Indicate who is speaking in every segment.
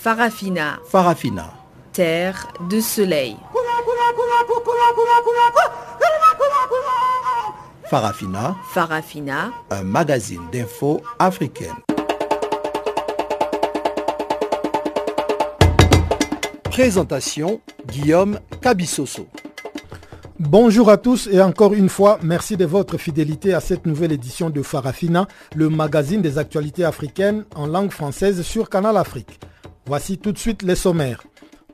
Speaker 1: Farafina.
Speaker 2: Farafina.
Speaker 1: Terre de soleil.
Speaker 2: Farafina.
Speaker 1: Farafina.
Speaker 2: Un magazine d'infos africaine. Présentation Guillaume Cabissoso.
Speaker 3: Bonjour à tous et encore une fois, merci de votre fidélité à cette nouvelle édition de Farafina, le magazine des actualités africaines en langue française sur Canal Afrique. Voici tout de suite les sommaires.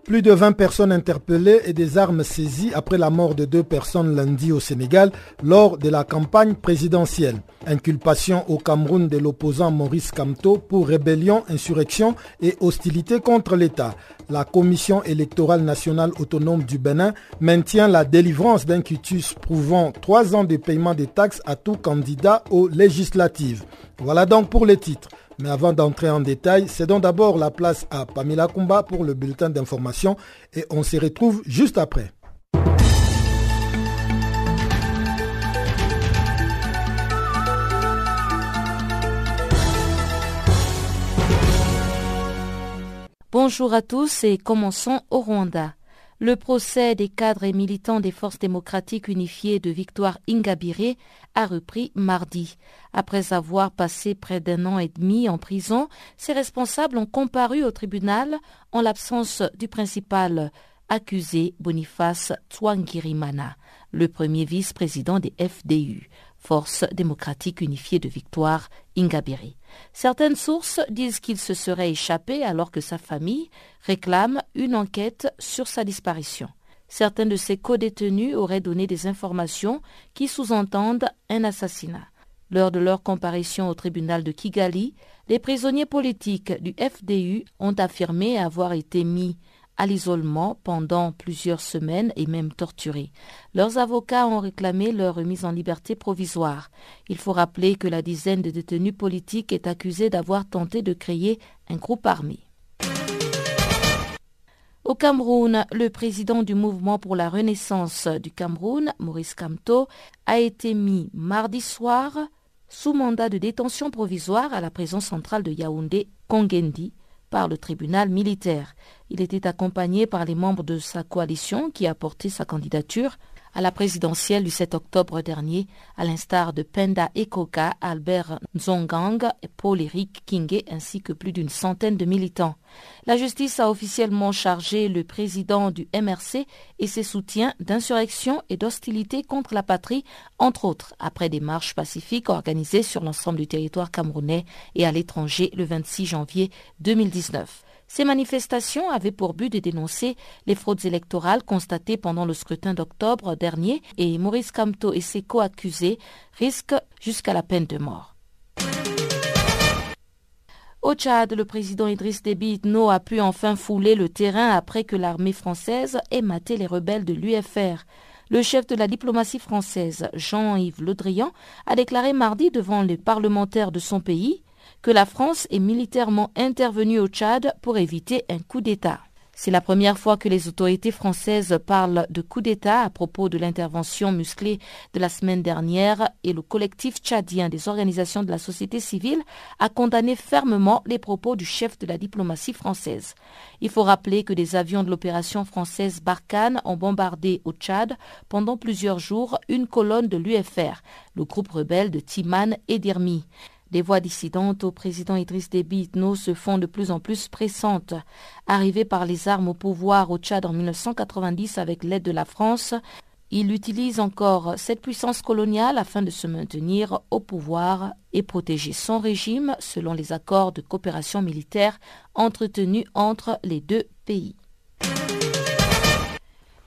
Speaker 3: Plus de 20 personnes interpellées et des armes saisies après la mort de deux personnes lundi au Sénégal lors de la campagne présidentielle. Inculpation au Cameroun de l'opposant Maurice Kamto pour rébellion, insurrection et hostilité contre l'État. La Commission électorale nationale autonome du Bénin maintient la délivrance d'un quitus prouvant trois ans de paiement des taxes à tout candidat aux législatives. Voilà donc pour les titres. Mais avant d'entrer en détail, cédons d'abord la place à Pamela Kumba pour le bulletin d'information et on se retrouve juste après.
Speaker 4: Bonjour à tous et commençons au Rwanda. Le procès des cadres et militants des forces démocratiques unifiées de Victoire Ingabire a repris mardi. Après avoir passé près d'un an et demi en prison, ces responsables ont comparu au tribunal en l'absence du principal accusé Boniface Twangirimana, le premier vice-président des FDU, Force démocratique unifiée de Victoire Ingabire. Certaines sources disent qu'il se serait échappé alors que sa famille réclame une enquête sur sa disparition. Certains de ses co-détenus auraient donné des informations qui sous-entendent un assassinat. Lors de leur comparution au tribunal de Kigali, les prisonniers politiques du FDU ont affirmé avoir été mis à l'isolement pendant plusieurs semaines et même torturés. Leurs avocats ont réclamé leur remise en liberté provisoire. Il faut rappeler que la dizaine de détenus politiques est accusée d'avoir tenté de créer un groupe armé. Au Cameroun, le président du mouvement pour la renaissance du Cameroun, Maurice Kamto, a été mis mardi soir sous mandat de détention provisoire à la prison centrale de Yaoundé, Kongendi, par le tribunal militaire. Il était accompagné par les membres de sa coalition qui a porté sa candidature à la présidentielle du 7 octobre dernier, à l'instar de Penda Ekoka, Albert Nzongang et Paul-Éric Kingé, ainsi que plus d'une centaine de militants. La justice a officiellement chargé le président du MRC et ses soutiens d'insurrection et d'hostilité contre la patrie, entre autres, après des marches pacifiques organisées sur l'ensemble du territoire camerounais et à l'étranger le 26 janvier 2019. Ces manifestations avaient pour but de dénoncer les fraudes électorales constatées pendant le scrutin d'octobre dernier et Maurice Kamto et ses co-accusés risquent jusqu'à la peine de mort. Au Tchad, le président Idriss Déby Itno a pu enfin fouler le terrain après que l'armée française ait maté les rebelles de l'UFR. Le chef de la diplomatie française, Jean-Yves Le Drian, a déclaré mardi devant les parlementaires de son pays que la France est militairement intervenue au Tchad pour éviter un coup d'État. C'est la première fois que les autorités françaises parlent de coup d'État à propos de l'intervention musclée de la semaine dernière et le collectif tchadien des organisations de la société civile a condamné fermement les propos du chef de la diplomatie française. Il faut rappeler que des avions de l'opération française Barkhane ont bombardé au Tchad pendant plusieurs jours une colonne de l'UFR, le groupe rebelle de Timan et Dirmi. Les voix dissidentes au président Idriss Déby Itno se font de plus en plus pressantes. Arrivé par les armes au pouvoir au Tchad en 1990 avec l'aide de la France, il utilise encore cette puissance coloniale afin de se maintenir au pouvoir et protéger son régime selon les accords de coopération militaire entretenus entre les deux pays.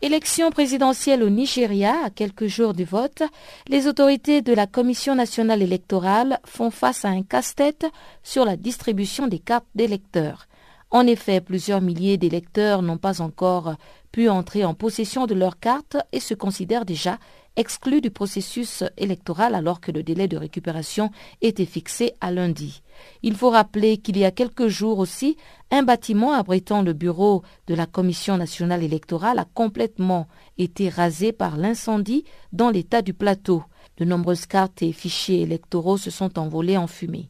Speaker 4: Élection présidentielle au Nigeria, à quelques jours du vote, les autorités de la Commission nationale électorale font face à un casse-tête sur la distribution des cartes d'électeurs. En effet, plusieurs milliers d'électeurs n'ont pas encore pu entrer en possession de leurs cartes et se considèrent déjà exclus du processus électoral alors que le délai de récupération était fixé à lundi. Il faut rappeler qu'il y a quelques jours aussi, un bâtiment abritant le bureau de la Commission nationale électorale a complètement été rasé par l'incendie dans l'état du plateau. De nombreuses cartes et fichiers électoraux se sont envolés en fumée.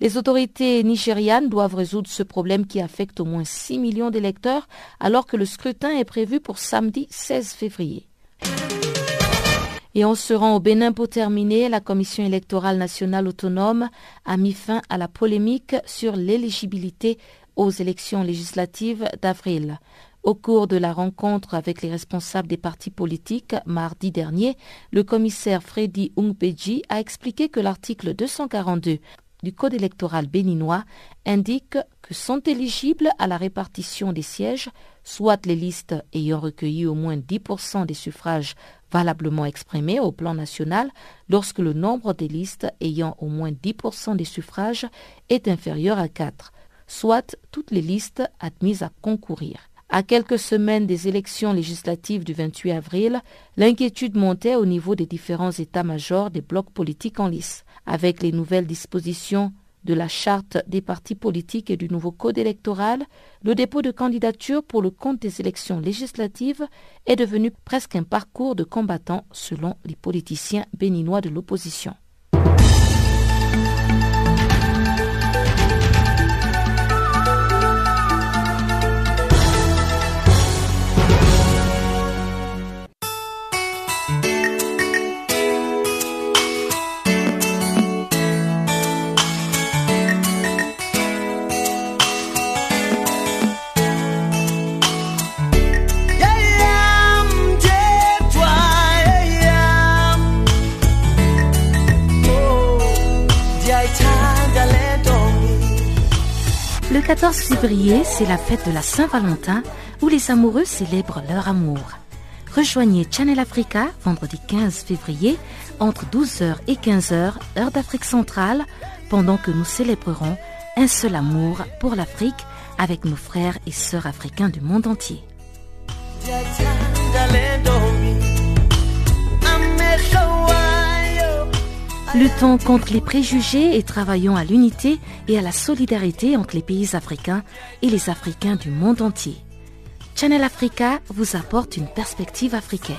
Speaker 4: Les autorités nigérianes doivent résoudre ce problème qui affecte au moins 6 millions d'électeurs alors que le scrutin est prévu pour samedi 16 février. Et en se rend au Bénin pour terminer, la Commission électorale nationale autonome a mis fin à la polémique sur l'éligibilité aux élections législatives d'avril. Au cours de la rencontre avec les responsables des partis politiques mardi dernier, le commissaire Freddy Ungbeji a expliqué que l'article 242 du Code électoral béninois indique que sont éligibles à la répartition des sièges soit les listes ayant recueilli au moins 10% des suffrages valablement exprimés au plan national lorsque le nombre des listes ayant au moins 10% des suffrages est inférieur à 4, soit toutes les listes admises à concourir. À quelques semaines des élections législatives du 28 avril, l'inquiétude montait au niveau des différents états-majors des blocs politiques en lice. Avec les nouvelles dispositions de la charte des partis politiques et du nouveau code électoral, le dépôt de candidature pour le compte des élections législatives est devenu presque un parcours de combattants selon les politiciens béninois de l'opposition. 14 février, c'est la fête de la Saint-Valentin où les amoureux célèbrent leur amour. Rejoignez Channel Africa vendredi 15 février entre 12h et 15h, heure d'Afrique centrale, pendant que nous célébrerons un seul amour pour l'Afrique avec nos frères et sœurs africains du monde entier. Luttons contre les préjugés et travaillons à l'unité et à la solidarité entre les pays africains et les Africains du monde entier. Channel Africa vous apporte une perspective africaine.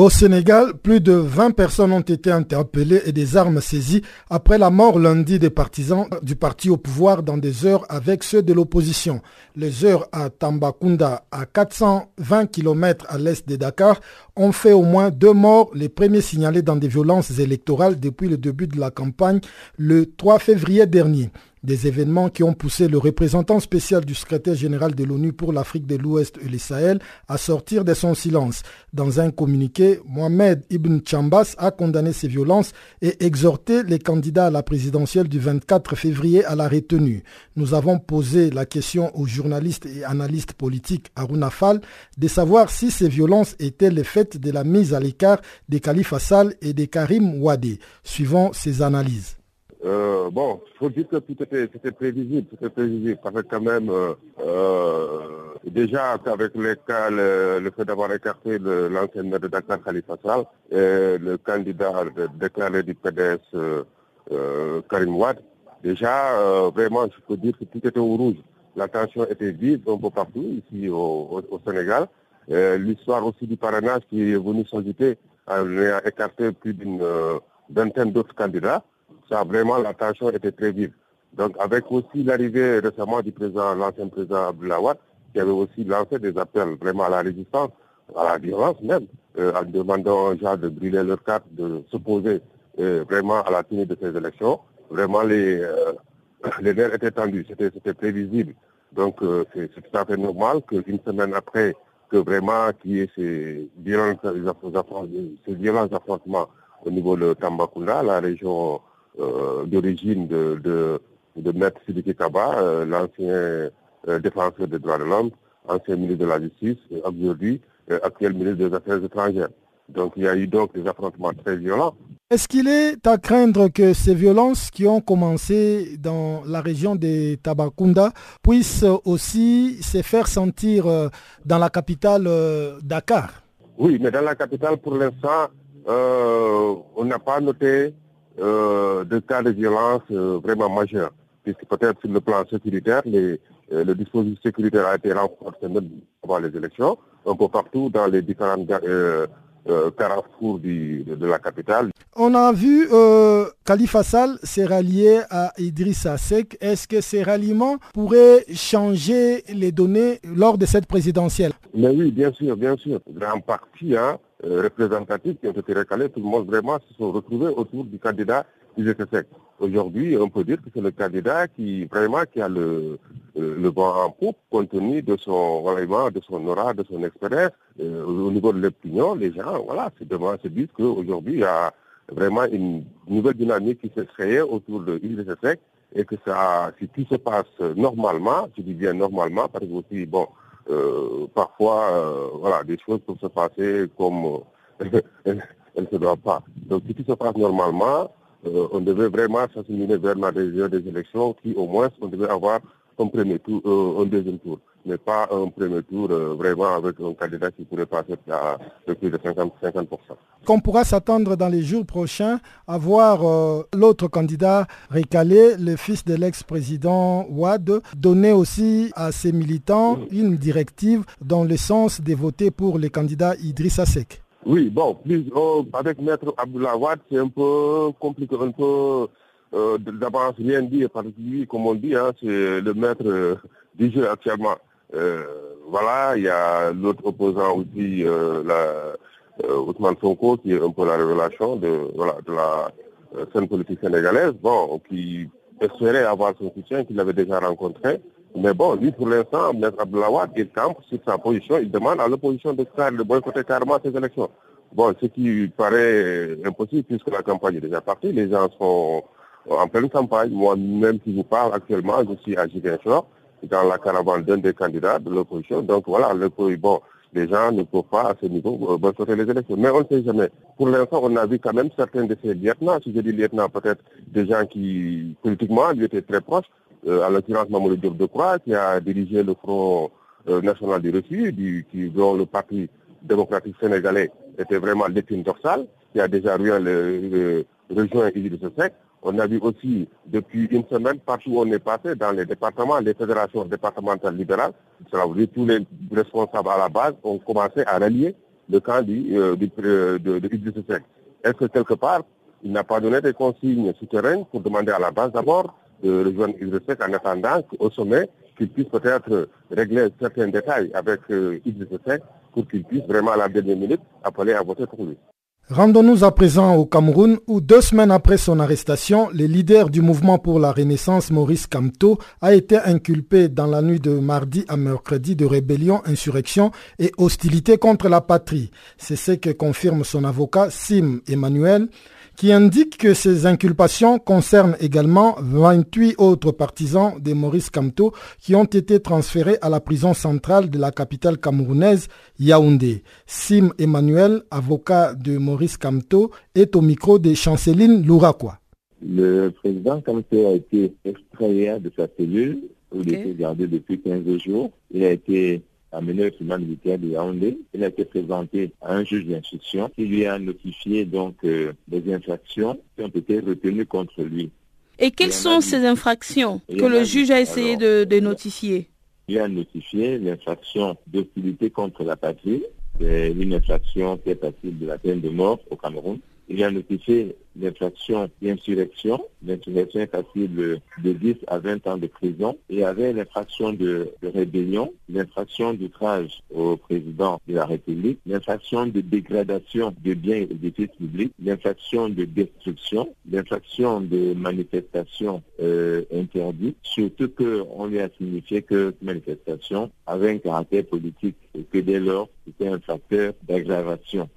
Speaker 3: Au Sénégal, plus de 20 personnes ont été interpellées et des armes saisies après la mort lundi des partisans du parti au pouvoir dans des heures avec ceux de l'opposition. Les heures à Tambacounda, à 420 km à l'est de Dakar, ont fait au moins deux morts, les premiers signalés dans des violences électorales depuis le début de la campagne le 3 février dernier. Des événements qui ont poussé le représentant spécial du secrétaire général de l'ONU pour l'Afrique de l'Ouest et le Sahel à sortir de son silence. Dans un communiqué, Mohamed Ibn Chambas a condamné ces violences et exhorté les candidats à la présidentielle du 24 février à la retenue. Nous avons posé la question au journaliste et analyste politique Aruna Fall de savoir si ces violences étaient le fait de la mise à l'écart des Khalifa Sall et des Karim Ouadé, suivant ses analyses.
Speaker 5: Euh, bon, il faut dire que tout était, c'était prévisible, c'était prévisible, parce que quand même, euh, euh, déjà avec cas, le, fait d'avoir écarté l'ancien de Dakar, Khalifa Sall, et le candidat déclaré du PDS, euh, Karim Ouad, déjà, vraiment, je peux dire que tout était au rouge. La tension était vive un peu partout, ici au, Sénégal. L'histoire aussi du parrainage qui est venu s'ajouter a écarté plus d'une vingtaine d'autres candidats ça vraiment la tension était très vive. Donc avec aussi l'arrivée récemment du président, l'ancien président Abdoulawad, qui avait aussi lancé des appels vraiment à la résistance, à la violence même, euh, en demandant aux gens de brûler leur carte, de s'opposer euh, vraiment à la tenue de ces élections. Vraiment les, euh, les nerfs étaient tendus, c'était prévisible. Donc c'est tout à fait normal qu'une semaine après que vraiment qu'il y ait ces violents, ces affrontements au niveau de Tambacounda, la région d'origine de, de, de Maître Sidiki Kaba, euh, l'ancien euh, défenseur des droits de l'homme, ancien ministre de la Justice, et aujourd'hui actuel ministre des Affaires étrangères. Donc il y a eu donc des affrontements très violents.
Speaker 3: Est-ce qu'il est à craindre que ces violences qui ont commencé dans la région de Tabakunda puissent aussi se faire sentir dans la capitale Dakar?
Speaker 5: Oui, mais dans la capitale, pour l'instant, on n'a pas noté de cas de violence vraiment majeurs, puisque peut-être sur le plan sécuritaire, les, le dispositif sécuritaire a été renforcé avant les élections, un peu partout dans les différentes euh, carrefour de, la capitale.
Speaker 3: On a vu euh, Khalifa Sall s'est rallié à Idrissa Seck. Est-ce que ces ralliements pourraient changer les données lors de cette présidentielle?
Speaker 5: Mais oui, bien sûr, bien sûr. Grand parti hein, euh, représentatif qui ont été recalés, tout le monde vraiment se sont retrouvés autour du candidat Idrissa. Aujourd'hui, on peut dire que c'est le candidat qui vraiment qui a le, euh, le vent en poupe compte tenu de son vraiment, de son aura, de son expérience. Euh, au niveau de l'opinion, les gens, voilà, se demandent, se disent qu'aujourd'hui, il y a vraiment une nouvelle dynamique qui s'est créée autour de l'Île et que ça, si tout se passe normalement, je dis bien normalement, parce que aussi, bon, parfois, voilà, des choses peuvent se passer comme elles ne se doivent pas. Donc, si tout se passe normalement, on devait vraiment s'assimiler vers la des élections qui, au moins, on devait avoir un premier tour, euh, un deuxième tour, mais pas un premier tour euh, vraiment avec un candidat qui pourrait passer à plus de 50%. 50%.
Speaker 3: Qu'on pourra s'attendre dans les jours prochains à voir euh, l'autre candidat récalé, le fils de l'ex-président Ouad, donner aussi à ses militants une directive dans le sens de voter pour le candidat Idrissa Seck.
Speaker 5: Oui, bon, plus, oh, avec Maître Abdullah Ouad, c'est un peu compliqué, un peu euh, d'abord rien dire parce que lui, comme on dit, hein, c'est le maître euh, du jeu actuellement. Euh, voilà, il y a l'autre opposant aussi, la, Ousmane Sonko, qui est un peu la révélation de, voilà, de la scène politique sénégalaise, bon, qui espérait avoir son soutien, qu'il avait déjà rencontré. Mais bon, lui, pour l'instant, M. Abdelawad, il campe sur sa position, il demande à l'opposition de, de boycotter carrément ces élections. Bon, ce qui paraît impossible puisque la campagne est déjà partie, les gens sont en pleine campagne. Moi-même qui vous parle actuellement, je suis à dans la caravane d'un des candidats de l'opposition. Donc voilà, le, bon, les gens ne peuvent pas à ce niveau euh, boycotter les élections. Mais on ne sait jamais. Pour l'instant, on a vu quand même certains de ces lieutenants, si je dis lieutenants, peut-être des gens qui, politiquement, lui étaient très proches, euh, à l'occurrence Mamoudou Diop de Croix, qui a dirigé le Front euh, national du refus, qui, dont le Parti démocratique sénégalais était vraiment l'épine dorsale, qui a déjà rejoint le, rejoint de Sec. On a vu aussi depuis une semaine, partout où on est passé, dans les départements, les fédérations départementales libérales, cela veut dire tous les responsables à la base ont commencé à rallier le camp du, euh, euh, de, de, Est-ce que quelque part, il n'a pas donné des consignes souterraines pour demander à la base d'abord de rejoindre Idriss en attendant qu'au sommet, qu'il puisse peut-être régler certains détails avec euh, pour qu'il puisse vraiment à la dernière minute appeler à voter pour lui?
Speaker 3: Rendons-nous à présent au Cameroun où deux semaines après son arrestation, le leader du mouvement pour la Renaissance, Maurice Kamto, a été inculpé dans la nuit de mardi à mercredi de rébellion, insurrection et hostilité contre la patrie. C'est ce que confirme son avocat Sim Emmanuel qui indique que ces inculpations concernent également 28 autres partisans de Maurice Kamto qui ont été transférés à la prison centrale de la capitale camerounaise, Yaoundé. Sim Emmanuel, avocat de Maurice Kamto, est au micro de Chanceline Louraquois.
Speaker 6: Le président Kamto a été extrait de sa cellule où il était gardé depuis 15 jours. Il a été au tribunal militaire de Yaoundé. Il a été présenté à un juge d'instruction qui lui a notifié donc euh, des infractions qui ont été retenues contre lui.
Speaker 7: Et quelles sont ces infractions que le juge a essayé de, de notifier?
Speaker 6: Il a notifié l'infraction d'hostilité contre la patrie. C'est une infraction qui est passible de la peine de mort au Cameroun. Il a notifié l'infraction d'insurrection. L'insurrection est passible de 10 à 20 ans de prison. Et y avait l'infraction de, rébellion, l'infraction d'outrage au président de la République, l'infraction de dégradation de biens et d'édifices publics, l'infraction de destruction, l'infraction de manifestation euh, interdite, surtout qu'on lui a signifié que manifestation avait un caractère politique et que dès lors, c'était un facteur d'aggravation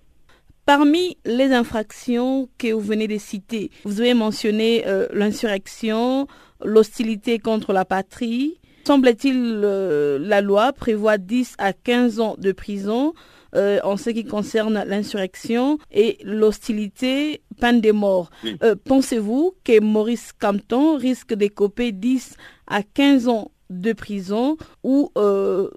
Speaker 7: Parmi les infractions que vous venez de citer, vous avez mentionné euh, l'insurrection, l'hostilité contre la patrie. Semble-t-il, euh, la loi prévoit 10 à 15 ans de prison euh, en ce qui concerne l'insurrection et l'hostilité, peine de mort. Pensez-vous que Maurice Campton risque d'écoper 10 à 15 ans de prison ou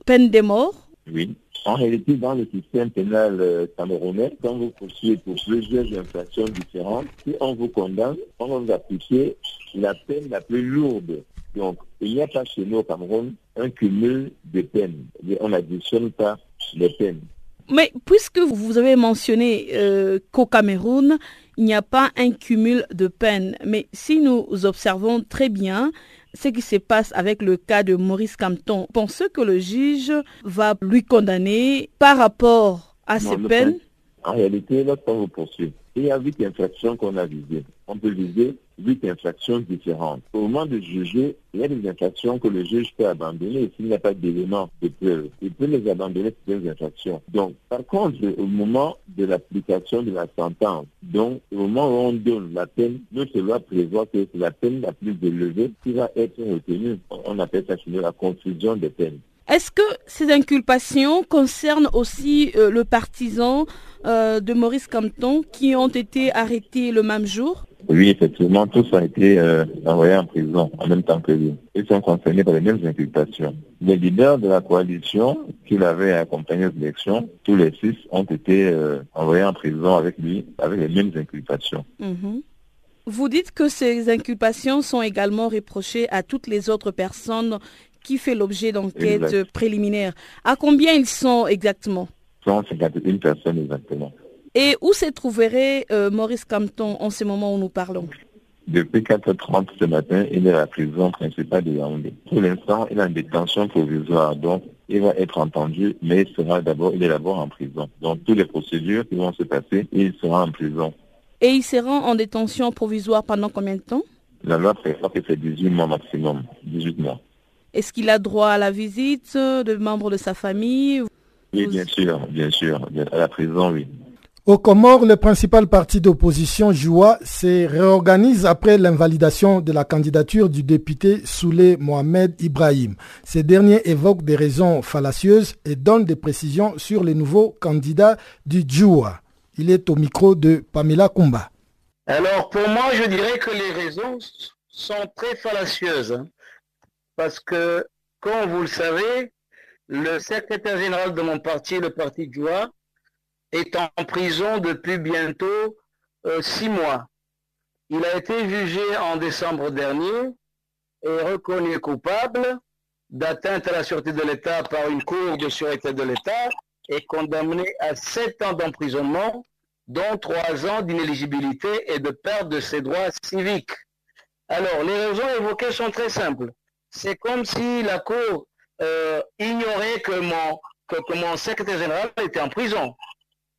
Speaker 7: peine de mort?
Speaker 6: Oui, En réalité, dans le système pénal euh, camerounais, quand vous poursuivez pour plusieurs infractions différentes, si on vous condamne, on va vous appliquer la peine la plus lourde. Donc, il n'y a pas chez nous au Cameroun un cumul de peines. On n'additionne pas les peines.
Speaker 7: Mais puisque vous avez mentionné euh, qu'au Cameroun, il n'y a pas un cumul de peines, mais si nous observons très bien ce qui se passe avec le cas de Maurice Campton, pensez que le juge va lui condamner par rapport à ces peines?
Speaker 6: En réalité, lorsqu'on vous poursuit, il y a huit infractions qu'on a visées. On peut viser huit infractions différentes. Au moment de juger, il y a des infractions que le juge peut abandonner s'il n'y a pas d'éléments de preuve. Il peut les abandonner ces infractions. Donc, par contre, au moment de l'application de la sentence, donc au moment où on donne la peine, notre loi prévoit que c'est la peine la plus élevée qui va être retenue. On appelle ça la confusion des peines.
Speaker 7: Est-ce que ces inculpations concernent aussi euh, le partisan euh, de Maurice Campton qui ont été arrêtés le même jour?
Speaker 6: Oui, effectivement, tous ont été euh, envoyés en prison en même temps que lui. Ils sont concernés par les mêmes inculpations. Les leaders de la coalition qu'il avait accompagné aux élections, tous les six ont été envoyés en prison avec lui, avec les mêmes inculpations.
Speaker 7: Mhm. Vous dites que ces inculpations sont également reprochées à toutes les autres personnes qui font l'objet d'enquêtes préliminaires. À combien ils sont exactement
Speaker 6: 151 personnes exactement.
Speaker 7: Et où se trouverait euh, Maurice Campton en ce moment où nous parlons?
Speaker 6: Depuis 4h30 ce matin, il est à la prison principale de Yaoundé. Pour l'instant, il est en détention provisoire, donc il va être entendu, mais il sera d'abord, il est d'abord en prison. Donc toutes les procédures qui vont se passer, il sera en prison.
Speaker 7: Et il sera en détention provisoire pendant combien de temps?
Speaker 6: La loi prévoit que c'est 18 mois maximum, 18 mois.
Speaker 7: Est-ce qu'il a droit à la visite de membres de sa famille?
Speaker 6: Oui, bien sûr, bien sûr. À la prison, oui.
Speaker 3: Au Comores, le principal parti d'opposition, Joua, se réorganise après l'invalidation de la candidature du député Soulé Mohamed Ibrahim. Ces derniers évoquent des raisons fallacieuses et donnent des précisions sur les nouveaux candidats du Joua. Il est au micro de Pamela Kumba.
Speaker 8: Alors pour moi, je dirais que les raisons sont très fallacieuses. Parce que, comme vous le savez, le secrétaire général de mon parti, le parti Joua, est en prison depuis bientôt euh, six mois. Il a été jugé en décembre dernier et reconnu coupable d'atteinte à la sûreté de l'État par une cour de sûreté de l'État et condamné à sept ans d'emprisonnement, dont trois ans d'inéligibilité et de perte de ses droits civiques. Alors, les raisons évoquées sont très simples. C'est comme si la Cour euh, ignorait que mon, que mon secrétaire général était en prison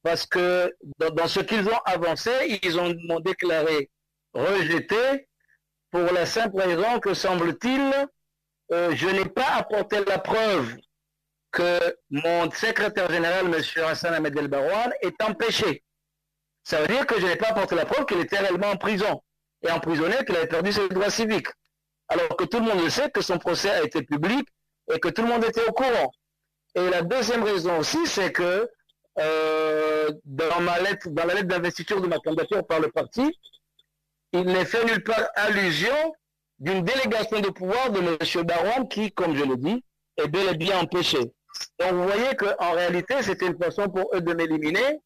Speaker 8: parce que dans, ce qu'ils ont avancé, ils ont m'ont déclaré rejeté pour la simple raison que, semble-t-il, euh, je n'ai pas apporté la preuve que mon secrétaire général, M. Hassan Ahmed El Barouane, est empêché. Ça veut dire que je n'ai pas apporté la preuve qu'il était réellement en prison et emprisonné, qu'il avait perdu ses droits civiques. Alors que tout le monde le sait que son procès a été public et que tout le monde était au courant. Et la deuxième raison aussi, c'est que euh, dans, ma lettre, dans la lettre d'investiture de ma candidature par le parti, il n'est fait nulle part allusion d'une délégation de pouvoir de M. Baron qui, comme je le dis, est bel et bien empêché. Donc vous voyez qu'en réalité, c'était une façon pour eux de m'éliminer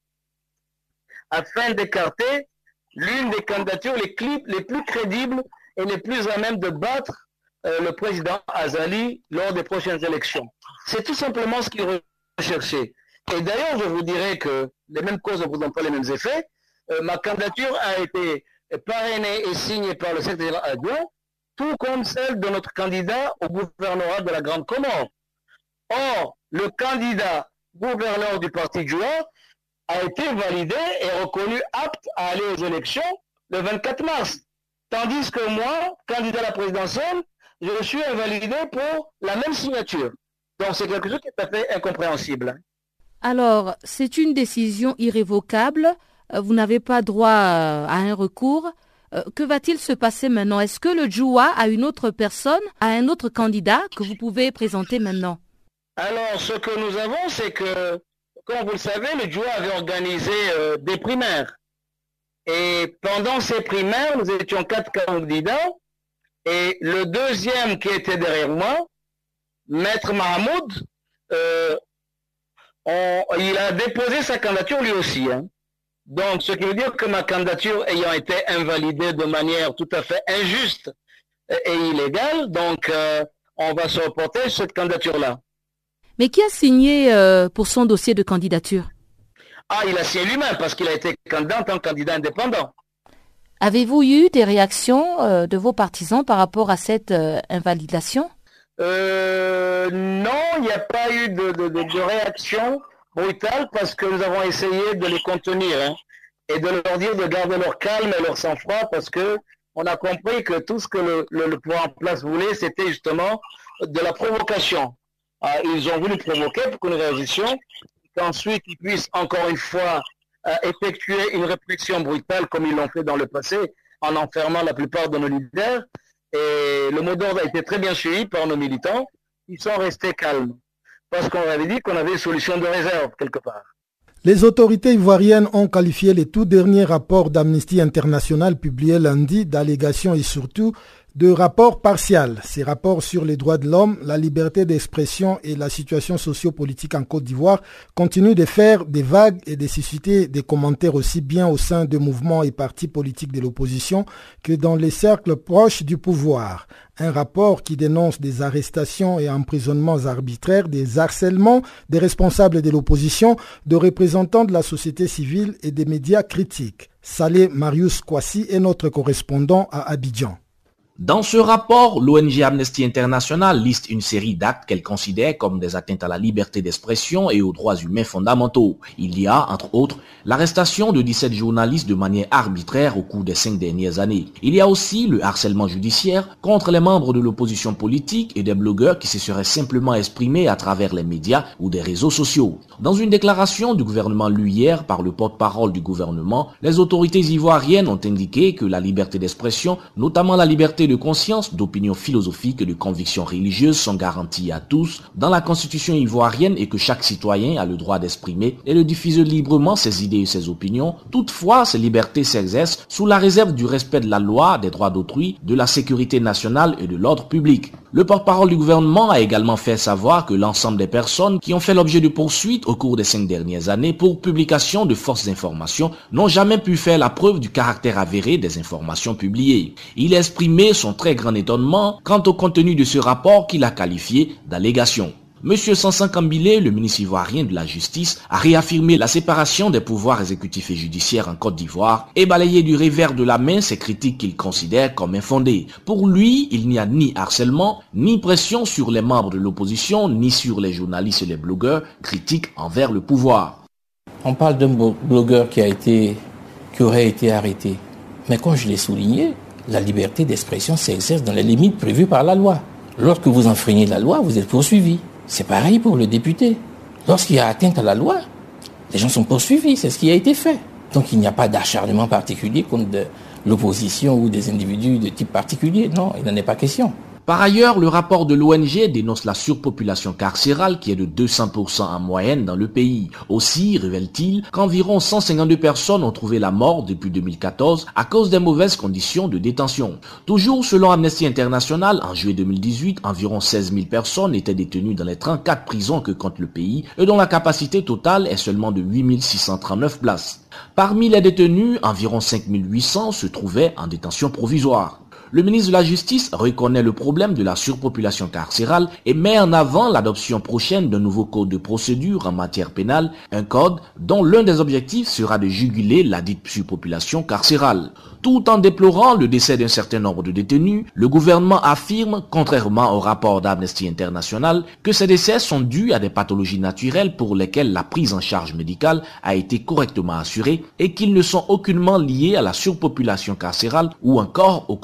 Speaker 8: afin d'écarter l'une des candidatures les, plus crédibles et les plus à même de battre euh, le président Azali lors des prochaines élections. C'est tout simplement ce qu'ils recherchaient. Et d'ailleurs, je vous dirais que les mêmes causes ne produisent pas les mêmes effets. Euh, ma candidature a été parrainée et signée par le secrétaire adjoint, tout comme celle de notre candidat au gouvernorat de la Grande Comore. Or, le candidat gouverneur du parti Joua a été validé et reconnu apte à aller aux élections le 24 mars. Tandis que moi, candidat à la présidentielle, je suis invalidé pour la même signature. Donc c'est quelque chose qui est tout à fait incompréhensible.
Speaker 4: Alors, c'est une décision irrévocable. Euh, vous n'avez pas droit euh, à un recours. Euh, que va-t-il se passer maintenant? Est-ce que le Joua a une autre personne, a un autre candidat que vous pouvez présenter maintenant?
Speaker 8: Alors, ce que nous avons, c'est que, comme vous le savez, le Joua avait organisé des primaires. Et pendant ces primaires, nous étions quatre candidats. Et le deuxième qui était derrière moi, Maître Mahmoud, il a déposé sa candidature lui aussi. Hein. Donc, ce qui veut dire que ma candidature ayant été invalidée de manière tout à fait injuste et illégale, donc euh, on va se reporter cette candidature-là.
Speaker 4: Mais qui a signé euh, pour son dossier de candidature?
Speaker 8: Ah, il a signé lui-même parce qu'il a été candidat en tant que candidat indépendant.
Speaker 4: Avez-vous eu des réactions euh, de vos partisans par rapport à cette invalidation?
Speaker 8: Non, il n'y a pas eu de, de réaction brutal parce que nous avons essayé de les contenir hein, et de leur dire de garder leur calme et leur sang-froid parce que on a compris que tout ce que le, le, pouvoir en place voulait, c'était justement de la provocation. Ah, ils ont voulu provoquer pour que nous réagissions, qu'ensuite ils puissent encore une fois euh, effectuer une répression brutale comme ils l'ont fait dans le passé en enfermant la plupart de nos leaders. Et le mot d'ordre a été très bien suivi par nos militants. Ils sont restés calmes parce qu'on avait dit qu'on avait une solution de réserve quelque part.
Speaker 3: Les autorités ivoiriennes ont qualifié les tout derniers rapports d'Amnesty International publiés lundi d'allégations et surtout de rapports partiels. Ces rapports sur les droits de l'homme, la liberté d'expression et la situation sociopolitique en Côte d'Ivoire continuent de faire des vagues et de susciter des commentaires aussi bien au sein de mouvements et partis politiques de l'opposition que dans les cercles proches du pouvoir. Un rapport qui dénonce des arrestations et emprisonnements arbitraires, des harcèlements des responsables de l'opposition, de représentants de la société civile et des médias critiques. Salé Marius Kwasi est notre correspondant à Abidjan.
Speaker 9: Dans ce rapport, l'ONG Amnesty International liste une série d'actes qu'elle considère comme des atteintes à la liberté d'expression et aux droits humains fondamentaux. Il y a, entre autres, l'arrestation de 17 journalistes de manière arbitraire au cours des cinq dernières années. Il y a aussi le harcèlement judiciaire contre les membres de l'opposition politique et des blogueurs qui se seraient simplement exprimés à travers les médias ou des réseaux sociaux. Dans une déclaration du gouvernement lu hier par le porte-parole du gouvernement, les autorités ivoiriennes ont indiqué que la liberté d'expression, notamment la liberté de conscience, d'opinion philosophique et de convictions religieuses sont garanties à tous dans la constitution ivoirienne et que chaque citoyen a le droit d'exprimer et de diffuser librement ses idées et ses opinions. Toutefois, ces libertés s'exercent sous la réserve du respect de la loi, des droits d'autrui, de la sécurité nationale et de l'ordre public. Le porte-parole du gouvernement a également fait savoir que l'ensemble des personnes qui ont fait l'objet de poursuites au cours des cinq dernières années pour publication de fausses informations n'ont jamais pu faire la preuve du caractère avéré des informations publiées. Il a exprimé son très grand étonnement quant au contenu de ce rapport qu'il a qualifié d'allégation. Monsieur Sansan Kambilé, le ministre ivoirien de la Justice, a réaffirmé la séparation des pouvoirs exécutifs et judiciaires en Côte d'Ivoire et balayé du revers de la main ces critiques qu'il considère comme infondées. Pour lui, il n'y a ni harcèlement, ni pression sur les membres de l'opposition, ni sur les journalistes et les blogueurs critiques envers le pouvoir.
Speaker 10: On parle d'un blogueur qui a été, qui aurait été arrêté. Mais comme je l'ai souligné, la liberté d'expression s'exerce dans les limites prévues par la loi. Lorsque vous enfreignez la loi, vous êtes poursuivi. C'est pareil pour le député. Lorsqu'il y a atteinte à la loi, les gens sont poursuivis. C'est ce qui a été fait. Donc il n'y a pas d'acharnement particulier contre l'opposition ou des individus de type particulier. Non, il n'en est pas question.
Speaker 9: Par ailleurs, le rapport de l'ONG dénonce la surpopulation carcérale qui est de 200% en moyenne dans le pays. Aussi, révèle-t-il qu'environ 152 personnes ont trouvé la mort depuis 2014 à cause des mauvaises conditions de détention. Toujours selon Amnesty International, en juillet 2018, environ 16 000 personnes étaient détenues dans les 34 prisons que compte le pays et dont la capacité totale est seulement de 8 639 places. Parmi les détenus, environ 5 800 se trouvaient en détention provisoire. Le ministre de la Justice reconnaît le problème de la surpopulation carcérale et met en avant l'adoption prochaine d'un nouveau code de procédure en matière pénale, un code dont l'un des objectifs sera de juguler la dite surpopulation carcérale. Tout en déplorant le décès d'un certain nombre de détenus, le gouvernement affirme, contrairement au rapport d'Amnesty International, que ces décès sont dus à des pathologies naturelles pour lesquelles la prise en charge médicale a été correctement assurée et qu'ils ne sont aucunement liés à la surpopulation carcérale ou encore aux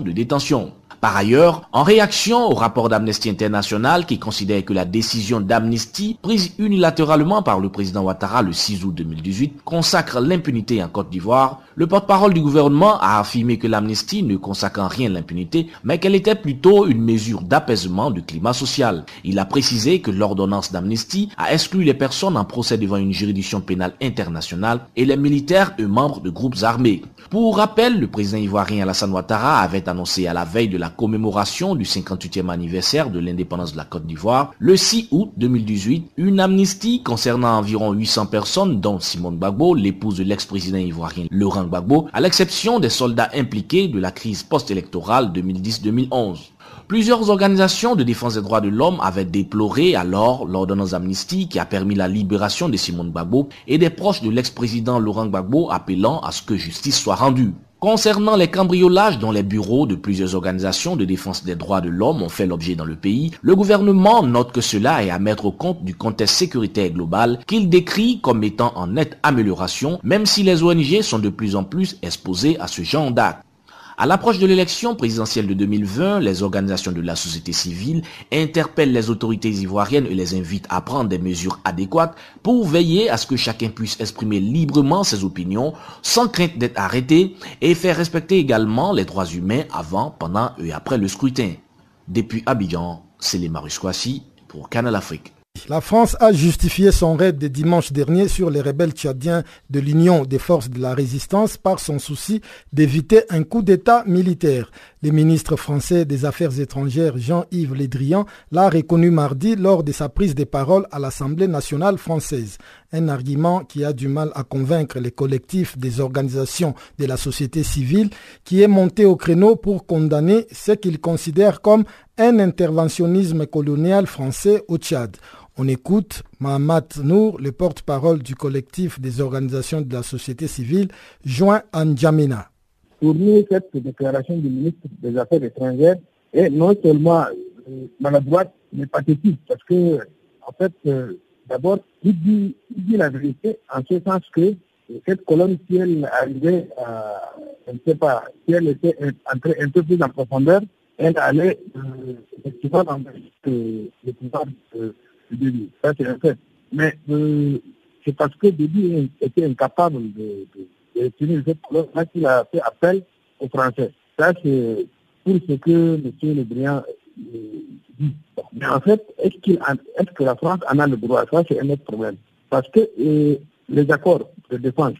Speaker 9: de détention. Par ailleurs, en réaction au rapport d'Amnesty International qui considère que la décision d'amnistie prise unilatéralement par le président Ouattara le 6 août 2018 consacre l'impunité en Côte d'Ivoire, le porte-parole du gouvernement a affirmé que l'amnistie ne consacre en rien l'impunité, mais qu'elle était plutôt une mesure d'apaisement du climat social. Il a précisé que l'ordonnance d'amnistie a exclu les personnes en procès devant une juridiction pénale internationale et les militaires et membres de groupes armés. Pour rappel, le président ivoirien Alassane Ouattara avait annoncé à la veille de la commémoration du 58e anniversaire de l'indépendance de la Côte d'Ivoire, le 6 août 2018, une amnistie concernant environ 800 personnes, dont Simone Gbagbo, l'épouse de l'ex-président ivoirien Laurent Gbagbo, à l'exception des soldats impliqués de la crise post-électorale 2010-2011. Plusieurs organisations de défense des droits de l'homme avaient déploré alors l'ordonnance d'amnistie qui a permis la libération de Simone Gbagbo et des proches de l'ex-président Laurent Gbagbo appelant à ce que justice soit rendue. Concernant les cambriolages dont les bureaux de plusieurs organisations de défense des droits de l'homme ont fait l'objet dans le pays, le gouvernement note que cela est à mettre au compte du contexte sécuritaire global qu'il décrit comme étant en nette amélioration, même si les ONG sont de plus en plus exposées à ce genre d'actes. À l'approche de l'élection présidentielle de 2020, les organisations de la société civile interpellent les autorités ivoiriennes et les invitent à prendre des mesures adéquates pour veiller à ce que chacun puisse exprimer librement ses opinions sans crainte d'être arrêté et faire respecter également les droits humains avant, pendant et après le scrutin. Depuis Abidjan, c'est les Marusquassi pour Canal Afrique.
Speaker 3: La France a justifié son raid de dimanche dernier sur les rebelles tchadiens de l'Union des forces de la résistance par son souci d'éviter un coup d'État militaire. Le ministre français des Affaires étrangères Jean-Yves Le Drian l'a reconnu mardi lors de sa prise de parole à l'Assemblée nationale française. Un argument qui a du mal à convaincre les collectifs des organisations de la société civile qui est monté au créneau pour condamner ce qu'ils considèrent comme un interventionnisme colonial français au Tchad. On écoute Mahamat Nour, le porte-parole du collectif des organisations de la société civile, joint à N'Djamena.
Speaker 11: Pour nous, cette déclaration du ministre des Affaires étrangères est non seulement euh, maladroite, mais pathétique, parce que, en fait, euh, d'abord, il dit, la vérité en ce sens que cette colonne, si elle arrivait à, je ne sais pas, si elle était entrée un peu plus en profondeur, elle allait euh, effectivement dans le pouvoir de Ça, c'est. Mais euh, c'est parce que Déby était incapable de, de cette colonne qu'il a fait appel aux Français. Ça, c'est pour ce que M. Le Briand euh, dit. Mais en fait, est-ce est que la France en a le droit? Ça, c'est un autre problème. Parce que euh, les accords de défense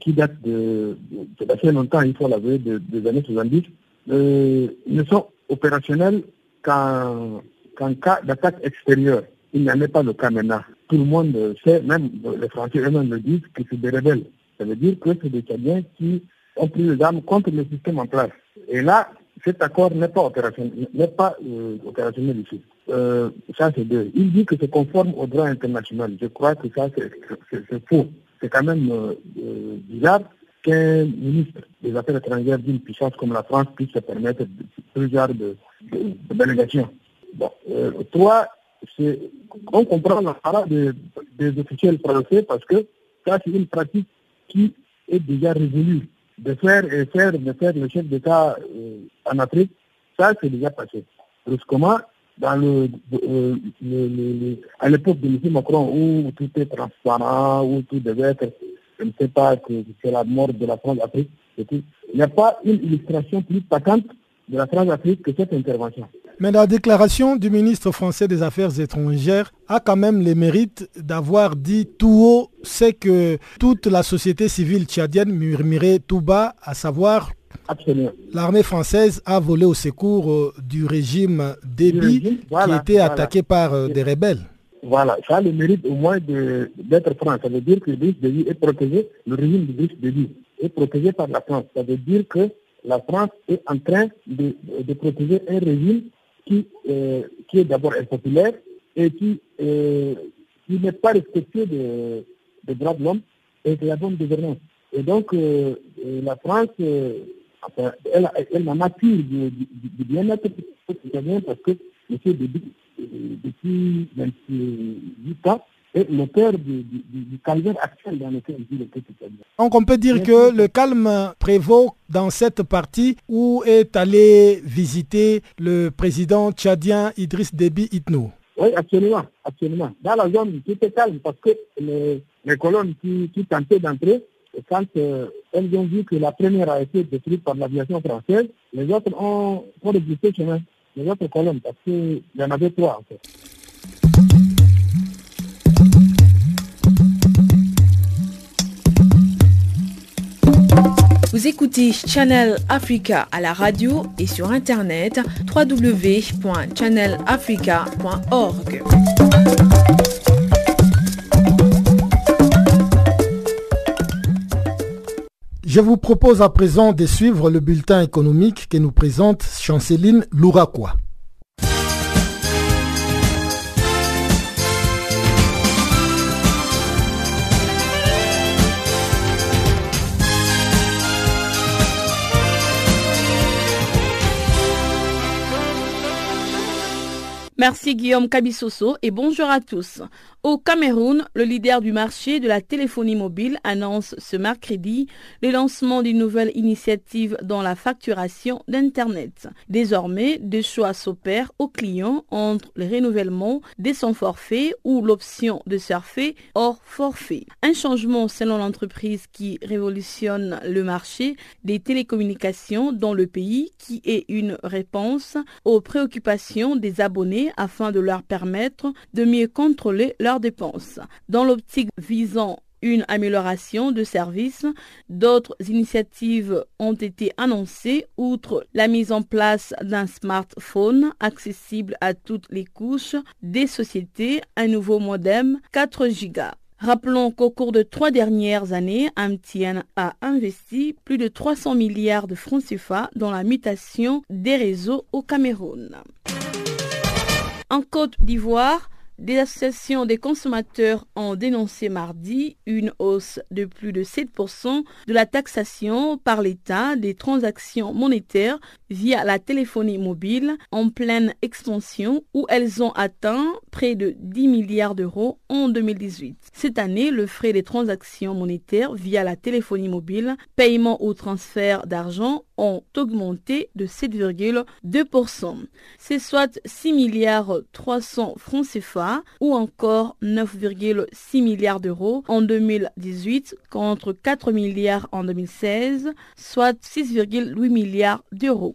Speaker 11: qui datent de, de, d'assez longtemps, il faut l'avouer, de, des années 70, euh, ne sont opérationnels qu'en cas d'attaque extérieure il n'y en a pas le cas maintenant. Tout le monde sait, même les Français eux-mêmes le disent, que c'est des rebelles. Ça veut dire que c'est des Tchadiens qui ont pris les armes contre le système en place. Et là, cet accord n'est pas opérationnel, n'est pas euh, opérationnel ici. Euh, ça, c'est deux. Il dit que c'est conforme au droit international. Je crois que ça, c'est faux. C'est quand même euh, bizarre qu'un ministre des Affaires étrangères d'une puissance comme la France puisse se permettre genre de, de, de délégation. Bon. trois, on comprend la parole des, officiels français parce que ça, c'est une pratique qui est déjà révolue. De faire et faire, de faire le chef d'État euh, en Afrique, ça, c'est déjà passé. Brusquement, dans euh, à l'époque de M. Macron, où tout est transparent, où tout devait être, je ne sais pas, que c'est la mort de la France-Afrique, il n'y a pas une illustration plus patente de la France-Afrique que cette intervention.
Speaker 3: Mais la déclaration du ministre français des Affaires étrangères a quand même le mérite d'avoir dit tout haut ce que toute la société civile tchadienne murmurait tout bas, à savoir L'armée française a volé au secours euh, du régime Déby qui était attaqué par euh, des rebelles.
Speaker 11: Voilà, ça a le mérite au moins d'être franc. Ça veut dire que le Déby est protégé, le régime de Déby est protégé par la France. Ça veut dire que la France est en train de, de protéger un régime qui, euh, qui est d'abord impopulaire et qui, euh, qui n'est pas respecté des de droits de l'homme et de la bonne gouvernance. Et donc, euh, la France, elle, elle en a pu du, bien-être parce que M. Déby, depuis 28 ans, le cœur du, du, calvaire actuel dans lequel vit le peuple
Speaker 3: Donc on peut dire que le calme prévaut dans cette partie où est allé visiter le président tchadien Idriss Déby Itno.
Speaker 11: Oui, absolument, absolument. Dans la zone, tout est calme parce que les, les colonnes qui, qui tentaient d'entrer, quand euh, elles ont vu que la première a été détruite par l'aviation française, les autres ont, ont résisté chemin, les autres colonnes, parce qu'il y en avait trois en fait.
Speaker 1: Vous écoutez Channel Africa à la radio et sur internet www.channelafrica.org.
Speaker 3: Je vous propose à présent de suivre le bulletin économique que nous présente Chanceline Louraquois.
Speaker 7: Merci Guillaume Kabissoso et bonjour à tous. Au Cameroun, le leader du marché de la téléphonie mobile annonce ce mercredi le lancement d'une nouvelle initiative dans la facturation d'Internet. Désormais, des choix s'opèrent aux clients entre le renouvellement de son forfait ou l'option de surfer hors forfait. Un changement selon l'entreprise qui révolutionne le marché des télécommunications dans le pays qui est une réponse aux préoccupations des abonnés afin de leur permettre de mieux contrôler dépenses. Dans l'optique visant une amélioration de service. D'autres initiatives ont été annoncées, outre la mise en place d'un smartphone accessible à toutes les couches des sociétés, un nouveau modem 4 Go. Rappelons qu'au cours de trois dernières années, MTN a investi plus de 300 milliards de francs CFA dans la mutation des réseaux au Cameroun. En Côte d'Ivoire, des associations des consommateurs ont dénoncé mardi une hausse de plus de 7% de la taxation par l'État des transactions monétaires via la téléphonie mobile en pleine expansion où elles ont atteint près de 10 milliards d'euros en 2018. Cette année, le frais des transactions monétaires via la téléphonie mobile, paiement ou transfert d'argent ont augmenté de 7,2%. C'est soit 6 milliards 300 francs CFA ou encore 9,6 milliards d'euros en 2018 contre 4 milliards en 2016, soit 6,8 milliards d'euros.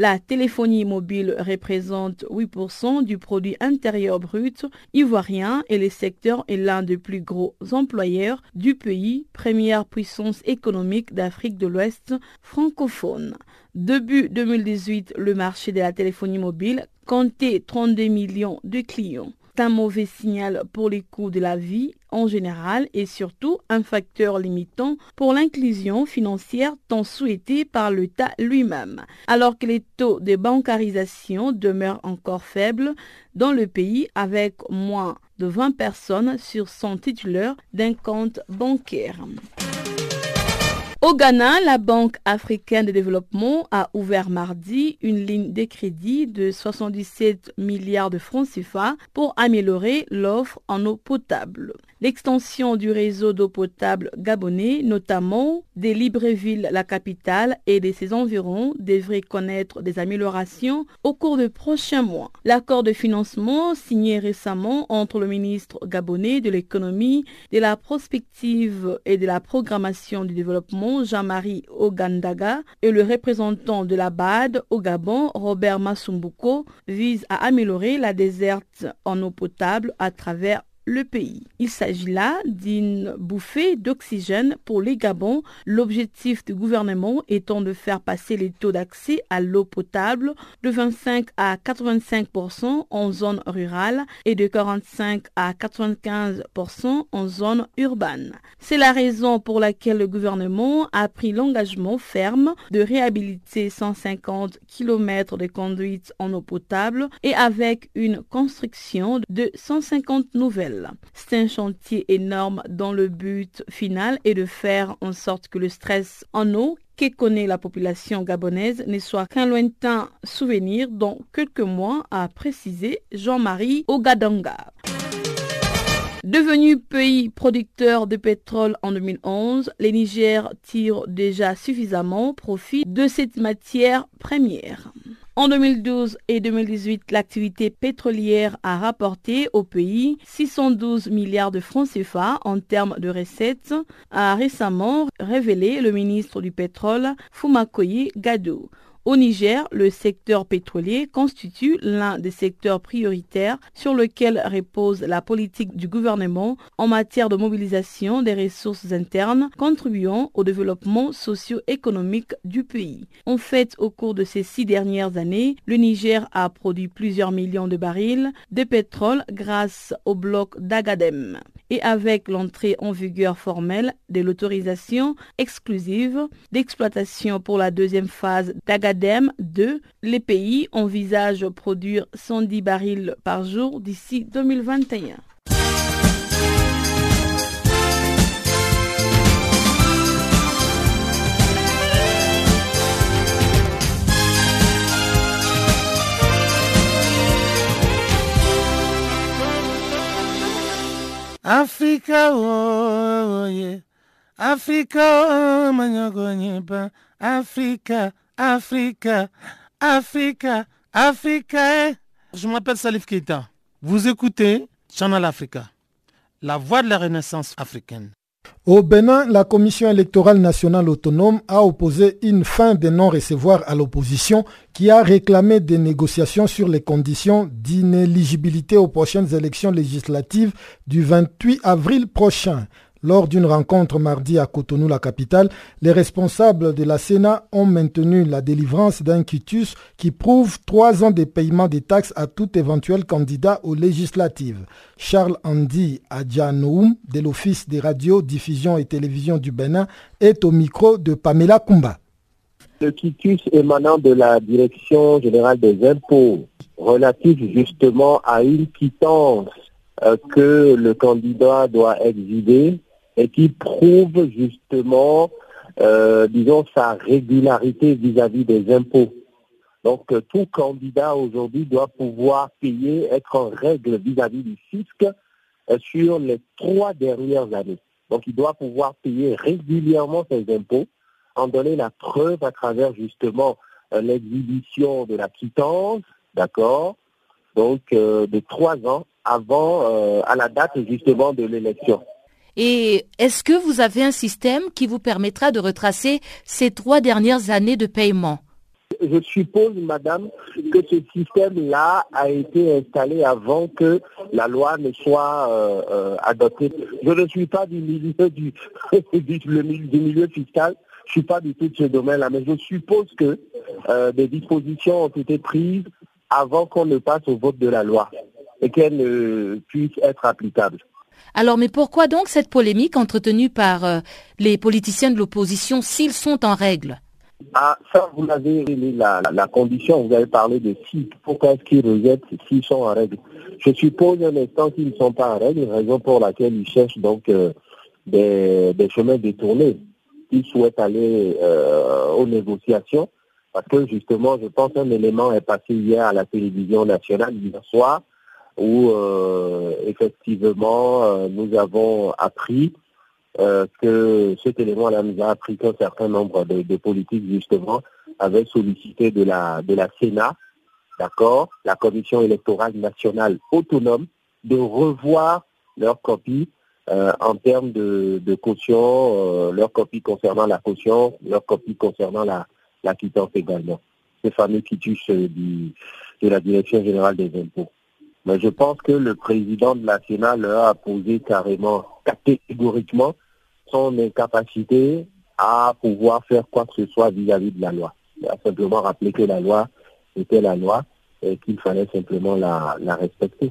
Speaker 7: La téléphonie mobile représente 8% du produit intérieur brut ivoirien et le secteur est l'un des plus gros employeurs du pays, première puissance économique d'Afrique de l'Ouest francophone. Début 2018, le marché de la téléphonie mobile comptait 32 millions de clients un mauvais signal pour les coûts de la vie en général et surtout un facteur limitant pour l'inclusion financière tant souhaitée par l'État lui-même. Alors que les taux de bancarisation demeurent encore faibles dans le pays avec moins de 20 personnes sur son titulaire d'un compte bancaire. Au Ghana, la Banque africaine de développement a ouvert mardi une ligne de crédit de 77 milliards de francs CFA pour améliorer l'offre en eau potable. L'extension du réseau d'eau potable gabonais, notamment des Libreville, la capitale, et de ses environs, devrait connaître des améliorations au cours des prochains mois. L'accord de financement signé récemment entre le ministre gabonais de l'économie, de la prospective et de la programmation du développement, Jean-Marie Ogandaga, et le représentant de la BAD au Gabon, Robert Masumbuko, vise à améliorer la déserte en eau potable à travers le pays. Il s'agit là d'une bouffée d'oxygène pour les Gabons, l'objectif du gouvernement étant de faire passer les taux d'accès à l'eau potable de 25 à 85% en zone rurale et de 45 à 95% en zone urbaine. C'est la raison pour laquelle le gouvernement a pris l'engagement ferme de réhabiliter 150 km de conduites en eau potable et avec une construction de 150 nouvelles. C'est un chantier énorme dont le but final est de faire en sorte que le stress en eau que connaît la population gabonaise ne soit qu'un lointain souvenir dans quelques mois, a précisé Jean-Marie Ogadanga. Devenu pays producteur de pétrole en 2011, le Niger tire déjà suffisamment profit de cette matière première. En 2012 et 2018, l'activité pétrolière a rapporté au pays 612 milliards de francs CFA en termes de recettes, a récemment révélé le ministre du pétrole Fumakoye Gado. Au Niger, le secteur pétrolier constitue l'un des secteurs prioritaires sur lequel repose la politique du gouvernement en matière de mobilisation des ressources internes contribuant au développement socio-économique du pays. En fait, au cours de ces six dernières années, le Niger a produit plusieurs millions de barils de pétrole grâce au bloc d'Agadem. Et avec l'entrée en vigueur formelle de l'autorisation exclusive d'exploitation pour la deuxième phase d'Agadem, 2, les pays envisagent produire 110 barils par jour d'ici 2021.
Speaker 12: Africa, oh, yeah. Africa, oh, Africa. Africa, Africa, Africa. Je m'appelle Salif Keita. Vous écoutez Channel Africa, la voix de la renaissance africaine.
Speaker 3: Au Bénin, la Commission électorale nationale autonome a opposé une fin de non-recevoir à l'opposition qui a réclamé des négociations sur les conditions d'inéligibilité aux prochaines élections législatives du 28 avril prochain. Lors d'une rencontre mardi à Cotonou, la capitale, les responsables de la Sénat ont maintenu la délivrance d'un quitus qui prouve trois ans de paiement des taxes à tout éventuel candidat aux législatives. Charles Andy Adjanoum, de l'Office des radios, diffusion et télévision du Bénin, est au micro de Pamela Kumba.
Speaker 13: Le quitus émanant de la Direction générale des impôts relatif justement à une quittance euh, que le candidat doit exhiber et qui prouve justement, euh, disons, sa régularité vis-à-vis des impôts. Donc, euh, tout candidat aujourd'hui doit pouvoir payer, être en règle vis-à-vis du fisc euh, sur les trois dernières années. Donc, il doit pouvoir payer régulièrement ses impôts, en donner la preuve à travers justement l'exhibition de la quittance, d'accord, donc de trois ans avant, à la date justement de l'élection.
Speaker 4: Et est-ce que vous avez un système qui vous permettra de retracer ces trois dernières années de paiement?
Speaker 13: Je suppose, madame, que ce système-là a été installé avant que la loi ne soit euh, euh, adoptée. Je ne suis pas du milieu du, milieu fiscal, je ne suis pas du tout de ce domaine-là, mais je suppose que euh, des dispositions ont été prises avant qu'on ne passe au vote de la loi et qu'elles ne puissent être applicables.
Speaker 4: Alors, mais pourquoi donc cette polémique entretenue par euh, les politiciens de l'opposition s'ils sont en règle?
Speaker 13: Ah, ça, vous avez la, condition, vous avez parlé de si, pourquoi est-ce qu'ils rejettent s'ils sont en règle? Je suppose un instant qu'ils ne sont pas en règle, raison pour laquelle ils cherchent donc euh, des, chemins détournés. Ils souhaitent aller euh, aux négociations, parce que justement, je pense qu'un élément est passé hier à la télévision nationale, hier soir, où euh, effectivement euh, nous avons appris euh, que cet élément-là nous a appris qu'un certain nombre de, politiques justement avaient sollicité de la de la Sénat, d'accord, la Commission électorale nationale autonome, de revoir leur copie en termes de, caution, leur copie concernant la caution, leur copie concernant la, la quittance également. Ces fameux quitus de la Direction générale des impôts. Mais je pense que le président de la Sénat leur a posé carrément, catégoriquement, son incapacité à pouvoir faire quoi que ce soit vis-à-vis de la loi. Il a simplement rappelé que la loi était la loi et qu'il fallait simplement la, respecter.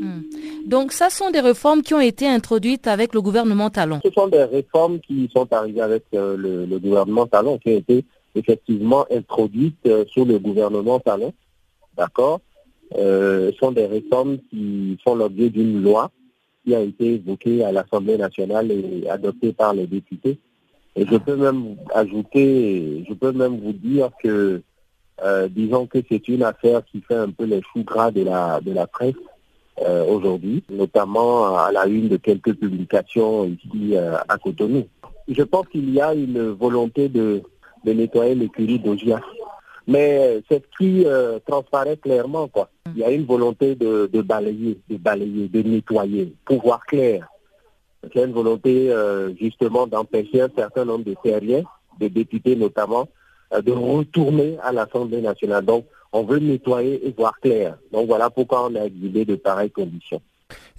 Speaker 4: Hmm. Donc, ça sont des réformes qui ont été introduites avec le gouvernement Talon.
Speaker 13: Ce sont des réformes qui sont arrivées avec euh, le, gouvernement Talon, qui ont été effectivement introduites euh, sous le gouvernement Talon. D'accord? Sont des réformes qui font l'objet d'une loi qui a été évoquée à l'Assemblée nationale et adoptée par les députés. Et je peux même ajouter, je peux même vous dire que, euh, disons que c'est une affaire qui fait un peu les choux de la, de la presse euh, aujourd'hui, notamment à la une de quelques publications ici euh, à Cotonou. Je pense qu'il y a une volonté de, de nettoyer l'écurie d'Ogia mais c'est ce qui euh, transparaît clairement. Quoi. Il y a une volonté de, balayer, de balayer, de nettoyer, pour voir clair. Il y a une volonté euh, justement d'empêcher un certain nombre de terriens, de députés notamment, de retourner à l'Assemblée nationale. Donc, on veut nettoyer et voir clair. Donc, voilà pourquoi on a exhibé de pareilles conditions.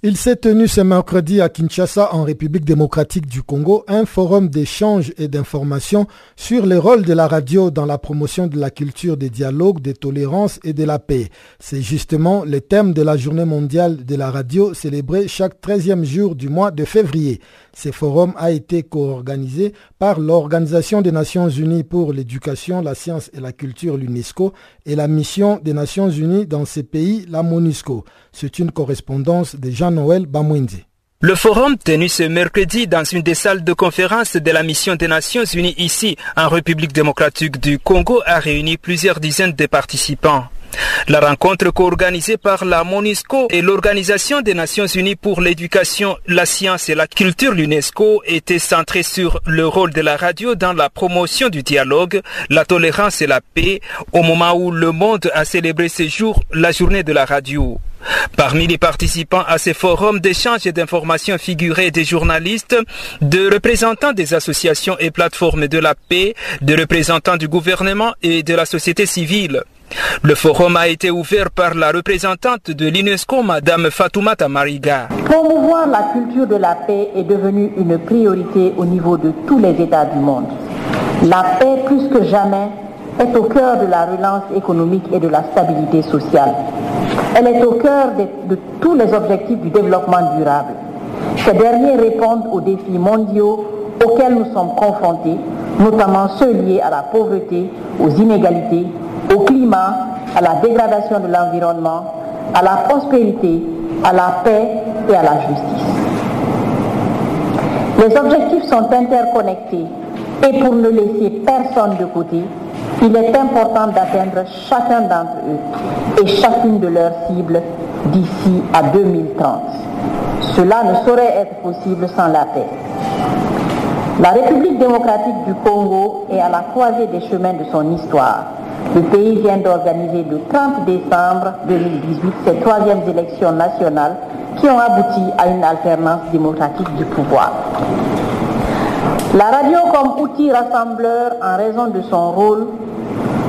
Speaker 3: Il s'est tenu ce mercredi à Kinshasa, en République démocratique du Congo, un forum d'échange et d'information sur le rôle de la radio dans la promotion de la culture des dialogues, des tolérances et de la paix. C'est justement le thème de la journée mondiale de la radio célébrée chaque 13e jour du mois de février. Ce forum a été co-organisé par l'Organisation des Nations Unies pour l'éducation, la science et la culture, l'UNESCO, et la mission des Nations Unies dans ces pays, la MONUSCO. C'est une correspondance de
Speaker 14: Le forum tenu ce mercredi dans une des salles de conférence de la mission des Nations Unies ici en République démocratique du Congo a réuni plusieurs dizaines de participants. La rencontre co-organisée par la MONUSCO et l'Organisation des Nations Unies pour l'éducation, la science et la culture, l'UNESCO, était centrée sur le rôle de la radio dans la promotion du dialogue, la tolérance et la paix, au moment où le monde a célébré ce jour la journée de la radio. Parmi les participants à ces forums d'échange et d'information figuraient des journalistes, de représentants des associations et plateformes de la paix, des représentants du gouvernement et de la société civile. Le forum a été ouvert par la représentante de l'UNESCO, Madame Fatoumata Mariga.
Speaker 15: Promouvoir la culture de la paix est devenue une priorité au niveau de tous les États du monde. La paix, plus que jamais, est au cœur de la relance économique et de la stabilité sociale. Elle est au cœur de, tous les objectifs du développement durable. Ces derniers répondent aux défis mondiaux auxquels nous sommes confrontés, notamment ceux liés à la pauvreté, aux inégalités, au climat, à la dégradation de l'environnement, à la prospérité, à la paix et à la justice. Les objectifs sont interconnectés et pour ne laisser personne de côté, il est important d'atteindre chacun d'entre eux et chacune de leurs cibles d'ici à 2030. Cela ne saurait être possible sans la paix. La République démocratique du Congo est à la croisée des chemins de son histoire. Le pays vient d'organiser le 30 décembre 2018 ses troisièmes élections nationales qui ont abouti à une alternance démocratique du pouvoir. La radio comme outil rassembleur en raison de son rôle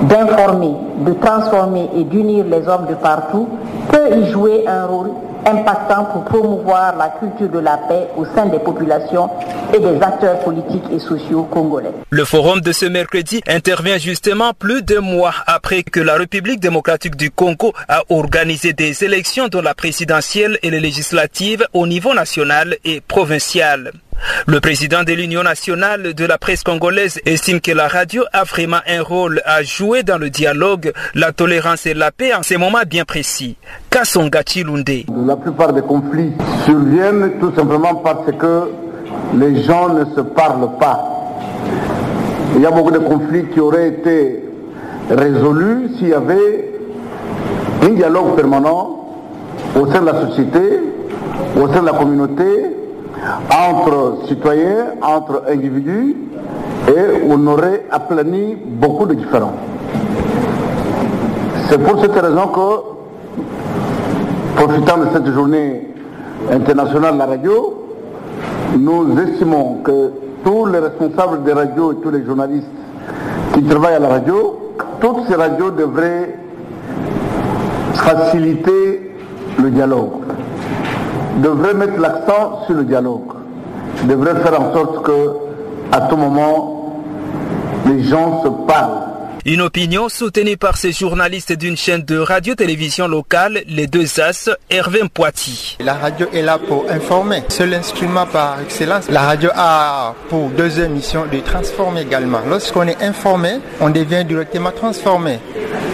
Speaker 15: d'informer, de transformer et d'unir les hommes de partout peut y jouer un rôle impactant pour promouvoir la culture de la paix au sein des populations et des acteurs politiques et sociaux congolais.
Speaker 14: Le forum de ce mercredi intervient justement plus de mois après que la République démocratique du Congo a organisé des élections dont la présidentielle et les législatives au niveau national et provincial. Le président de l'Union nationale de la presse congolaise estime que la radio a vraiment un rôle à jouer dans le dialogue, la tolérance et la paix en ces moments bien précis. Kassonga Chilunde.
Speaker 16: La plupart des conflits surviennent tout simplement parce que les gens ne se parlent pas. Il y a beaucoup de conflits qui auraient été résolus s'il y avait un dialogue permanent au sein de la société, au sein de la communauté, entre citoyens, entre individus, et on aurait aplani beaucoup de différends. C'est pour cette raison que, profitant de cette journée internationale de la radio, nous estimons que tous les responsables des radios et tous les journalistes qui travaillent à la radio, toutes ces radios devraient faciliter le dialogue devrait mettre l'accent sur le dialogue, devrait faire en sorte que, à tout moment, les gens se parlent.
Speaker 14: Une opinion soutenue par ces journalistes d'une chaîne de radio-télévision locale, les deux As, Hervé Poiti.
Speaker 17: La radio est là pour informer. C'est l'instrument par excellence. La radio a pour deuxième mission de transformer également. Lorsqu'on est informé, on devient directement transformé.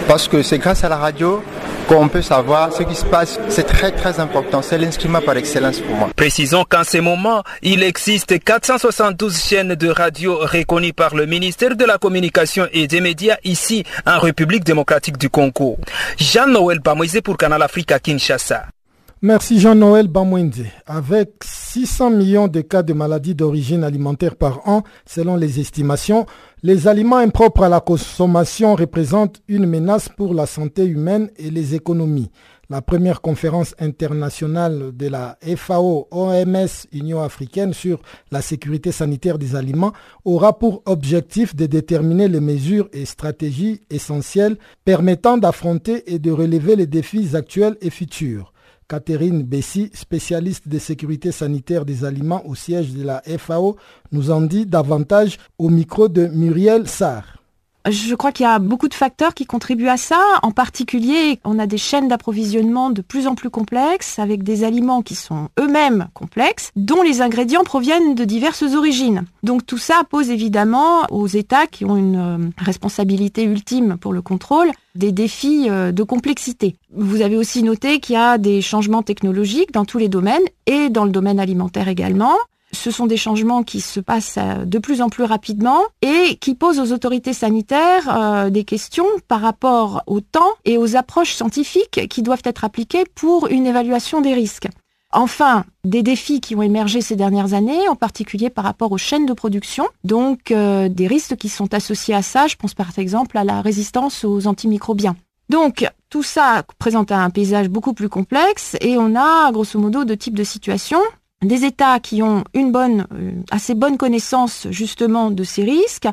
Speaker 17: Parce que c'est grâce à la radio qu'on peut savoir ce qui se passe. C'est très très important. C'est l'instrument par excellence pour moi.
Speaker 14: Précisons qu'en ce moment, il existe 472 chaînes de radio reconnues par le ministère de la Communication et des Médias ici en République démocratique du Congo. Jean-Noël Bamoisé pour Canal Afrique à Kinshasa.
Speaker 3: Merci Jean-Noël Bamwende. Avec 600 millions de cas de maladies d'origine alimentaire par an, selon les estimations, les aliments impropres à la consommation représentent une menace pour la santé humaine et les économies. La première conférence internationale de la FAO OMS Union africaine sur la sécurité sanitaire des aliments aura pour objectif de déterminer les mesures et stratégies essentielles permettant d'affronter et de relever les défis actuels et futurs. Catherine Bessy, spécialiste de sécurité sanitaire des aliments au siège de la FAO, nous en dit davantage au micro de Muriel Sarr.
Speaker 18: Je crois qu'il y a beaucoup de facteurs qui contribuent à ça. En particulier, on a des chaînes d'approvisionnement de plus en plus complexes, avec des aliments qui sont eux-mêmes complexes, dont les ingrédients proviennent de diverses origines. Donc tout ça pose évidemment aux États qui ont une euh, responsabilité ultime pour le contrôle des défis euh, de complexité. Vous avez aussi noté qu'il y a des changements technologiques dans tous les domaines et dans le domaine alimentaire également. Ce sont des changements qui se passent euh, de plus en plus rapidement et qui posent aux autorités sanitaires euh, des questions par rapport au temps et aux approches scientifiques qui doivent être appliquées pour une évaluation des risques. Enfin, des défis qui ont émergé ces dernières années, en particulier par rapport aux chaînes de production, donc euh, des risques qui sont associés à ça, je pense par exemple à la résistance aux antimicrobiens. Donc, tout ça présente un paysage beaucoup plus complexe et on a grosso modo deux types de situations des États qui ont une bonne, euh, assez bonne connaissance justement de ces risques,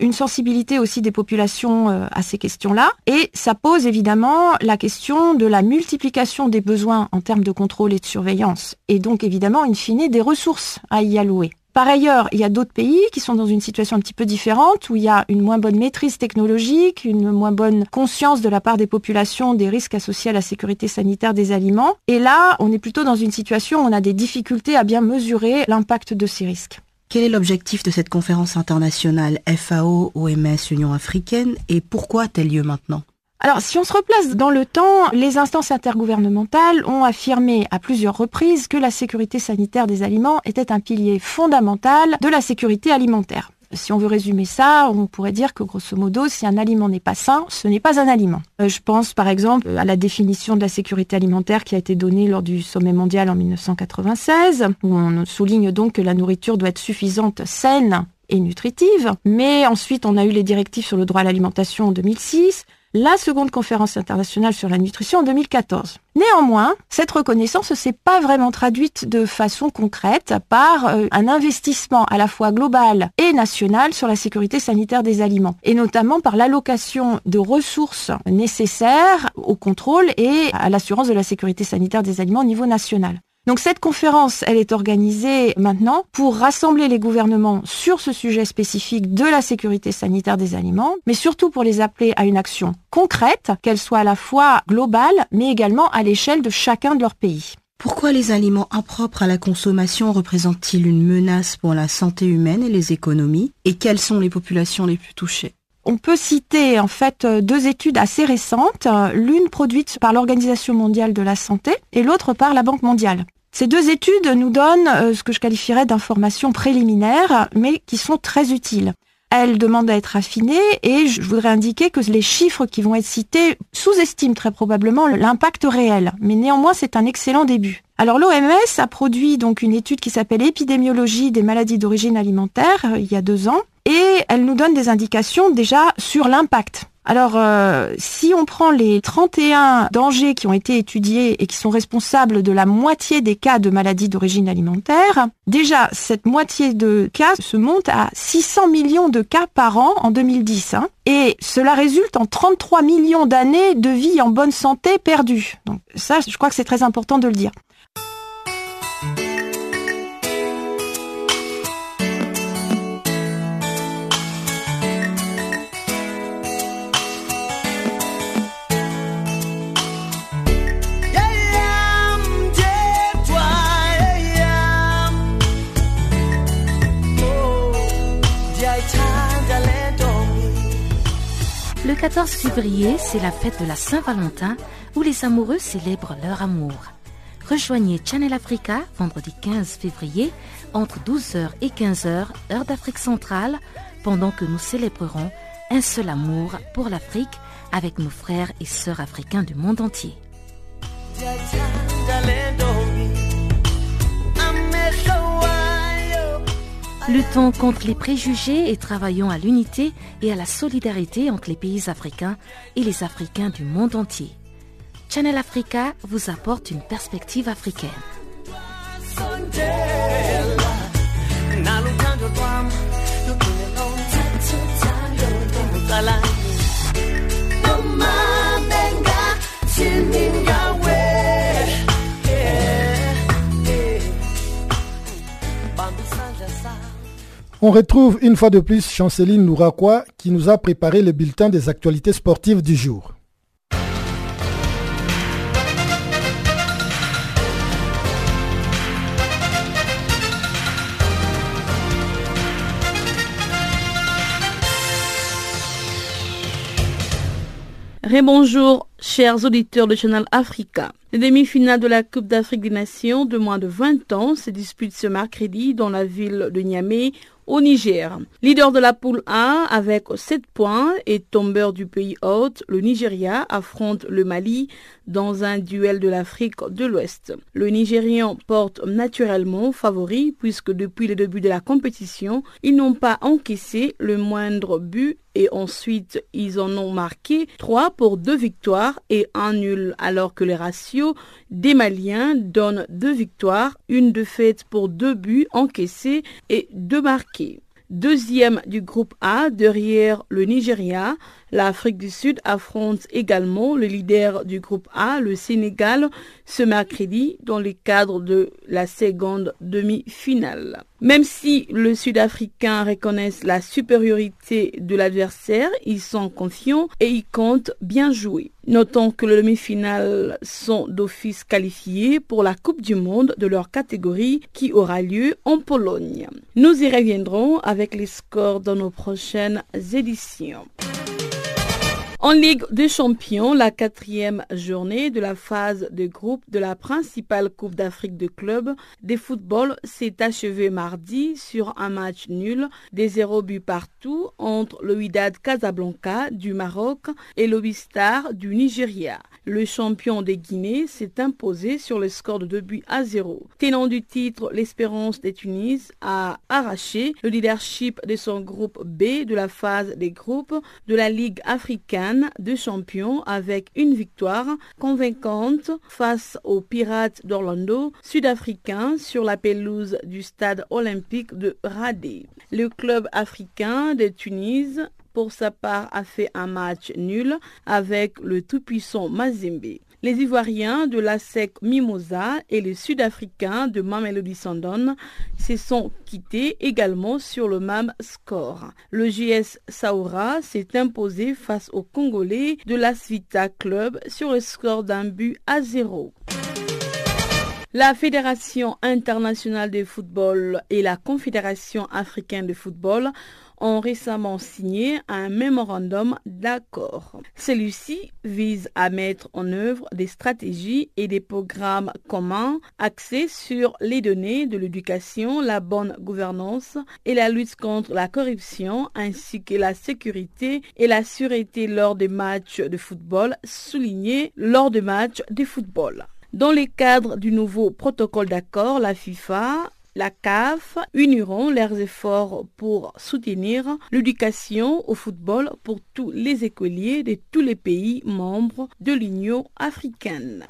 Speaker 18: une sensibilité aussi des populations euh, à ces questions-là. Et ça pose évidemment la question de la multiplication des besoins en termes de contrôle et de surveillance, et donc évidemment, in fine, des ressources à y allouer. Par ailleurs, il y a d'autres pays qui sont dans une situation un petit peu différente, où il y a une moins bonne maîtrise technologique, une moins bonne conscience de la part des populations des risques associés à la sécurité sanitaire des aliments. Et là, on est plutôt dans une situation où on a des difficultés à bien mesurer l'impact de ces risques.
Speaker 19: Quel est l'objectif de cette conférence internationale FAO, OMS, Union africaine et pourquoi a-t-elle lieu maintenant?
Speaker 18: Alors, si on se replace dans le temps, les instances intergouvernementales ont affirmé à plusieurs reprises que la sécurité sanitaire des aliments était un pilier fondamental de la sécurité alimentaire. Si on veut résumer ça, on pourrait dire que grosso modo, si un aliment n'est pas sain, ce n'est pas un aliment. Euh, je pense par exemple à la définition de la sécurité alimentaire qui a été donnée lors du sommet mondial en 1996, où on souligne donc que la nourriture doit être suffisante, saine et nutritive. Mais ensuite, on a eu les directives sur le droit à l'alimentation en 2006, la seconde conférence internationale sur la nutrition en 2014. Néanmoins, cette reconnaissance ne s'est pas vraiment traduite de façon concrète par euh, un investissement à la fois global et national sur la sécurité sanitaire des aliments, et notamment par l'allocation de ressources nécessaires au contrôle et à l'assurance de la sécurité sanitaire des aliments au niveau national. Donc cette conférence, elle est organisée maintenant pour rassembler les gouvernements sur ce sujet spécifique de la sécurité sanitaire des aliments, mais surtout pour les appeler à une action concrète, qu'elle soit à la fois globale, mais également à l'échelle de chacun de leurs pays.
Speaker 19: Pourquoi les aliments impropres à la consommation représentent-ils une menace pour la santé humaine et les économies? Et quelles sont les populations les plus touchées?
Speaker 18: On peut citer en fait deux études assez récentes, l'une produite par l'Organisation mondiale de la santé et l'autre par la Banque mondiale. Ces deux études nous donnent euh, ce que je qualifierais d'informations préliminaires, mais qui sont très utiles. Elles demandent à être affinées et je voudrais indiquer que les chiffres qui vont être cités sous-estiment très probablement l'impact réel, mais néanmoins c'est un excellent début. Alors l'OMS a produit donc une étude qui s'appelle Épidémiologie des maladies d'origine alimentaire euh, il y a deux ans et elle nous donne des indications déjà sur l'impact. Alors, euh, si on prend les 31 dangers qui ont été étudiés et qui sont responsables de la moitié des cas de maladies d'origine alimentaire, déjà, cette moitié de cas se monte à 600 millions de cas par an en 2010. Hein, et cela résulte en 33 millions d'années de vie en bonne santé perdues. Donc ça, je crois que c'est très important de le dire.
Speaker 4: Le 14 février, c'est la fête de la Saint-Valentin où les amoureux célèbrent leur amour. Rejoignez Channel Africa vendredi 15 février entre 12h et 15h, heure d'Afrique centrale, pendant que nous célébrerons un seul amour pour l'Afrique avec nos frères et sœurs africains du monde entier. Luttons contre les préjugés et travaillons à l'unité et à la solidarité entre les pays africains et les Africains du monde entier. Channel Africa vous apporte une perspective africaine.
Speaker 3: On retrouve une fois de plus Chanceline Nouraquois qui nous a préparé le bulletin des actualités sportives du jour.
Speaker 7: Rebonjour, chers auditeurs de Channel Africa. Les demi-finales de la Coupe d'Afrique des Nations de moins de 20 ans se disputent ce mercredi dans la ville de Niamey au Niger. Leader de la poule A avec 7 points et tombeur du pays hôte, le Nigeria affronte le Mali dans un duel de l'Afrique de l'Ouest. Le Nigérian porte naturellement favori puisque depuis le début de la compétition, ils n'ont pas encaissé le moindre but et ensuite ils en ont marqué 3 pour 2 victoires et un nul alors que les ratios des Maliens donnent 2 victoires, une défaite pour 2 buts encaissés et 2 marqués. Deuxième du groupe A derrière le Nigeria, L'Afrique du Sud affronte également le leader du groupe A, le Sénégal, ce mercredi dans le cadre de la seconde demi-finale. Même si le Sud-Africain reconnaissent la supériorité de l'adversaire, ils sont confiants et ils comptent bien jouer. Notons que les demi-finales sont d'office qualifiés pour la Coupe du Monde de leur catégorie qui aura lieu en Pologne. Nous y reviendrons avec les scores dans nos prochaines éditions. En Ligue des Champions, la quatrième journée de la phase de groupe de la principale Coupe d'Afrique de clubs de football s'est achevée mardi sur un match nul des zéro buts partout entre le Wydad Casablanca du Maroc et le du Nigeria. Le champion des Guinée s'est imposé sur le score de 2 buts à 0. Tenant du titre, l'Espérance des Tunis a arraché le leadership de son groupe B de la phase des groupes de la Ligue africaine de champions avec une victoire convaincante face aux Pirates d'Orlando, sud-africains, sur la pelouse du stade olympique de Radé. Le club africain de Tunis pour sa part, a fait un match nul avec le tout-puissant Mazembe. Les Ivoiriens de la SEC Mimosa et les Sud-Africains de Mamelody Sandon se sont quittés également sur le même score. Le JS Saoura s'est imposé face aux Congolais de la Svita Club sur le score d'un but à zéro. La Fédération internationale de football et la Confédération africaine de football ont récemment signé un mémorandum d'accord. Celui-ci vise à mettre en œuvre des stratégies et des programmes communs axés sur les données de l'éducation, la bonne gouvernance et la lutte contre la corruption ainsi que la sécurité et la sûreté lors des matchs de football, souligné lors des matchs de football. Dans le cadre du nouveau protocole d'accord, la FIFA la CAF uniront leurs efforts pour soutenir l'éducation au football pour tous les écoliers de tous les pays membres de l'Union africaine.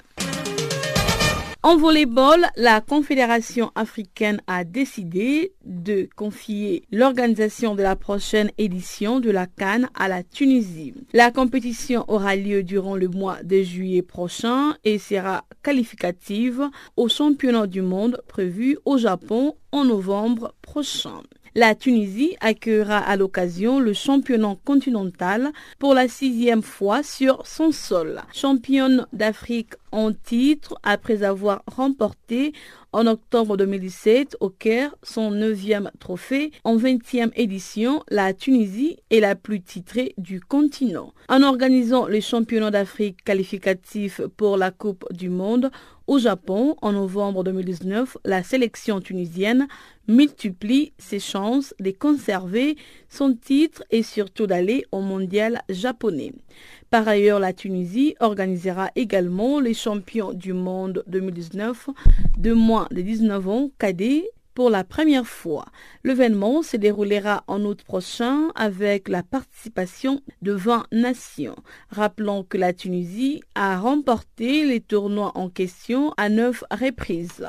Speaker 7: En volleyball, la Confédération africaine a décidé de confier l'organisation de la prochaine édition de la Cannes à la Tunisie. La compétition aura lieu durant le mois de juillet prochain et sera qualificative au championnat du monde prévu au Japon en novembre prochain. La Tunisie accueillera à l'occasion le championnat continental pour la sixième fois sur son sol. Championne d'Afrique en titre après avoir remporté en octobre 2017 au Caire son neuvième trophée. En 20e édition, la Tunisie est la plus titrée du continent. En organisant les championnats d'Afrique qualificatifs pour la Coupe du Monde, au Japon, en novembre 2019, la sélection tunisienne multiplie ses chances de conserver son titre et surtout d'aller au mondial japonais. Par ailleurs, la Tunisie organisera également les champions du monde 2019 de moins de 19 ans cadets pour la première fois. L'événement se déroulera en août prochain avec la participation de 20 nations. Rappelons que la Tunisie a remporté les tournois en question à neuf reprises.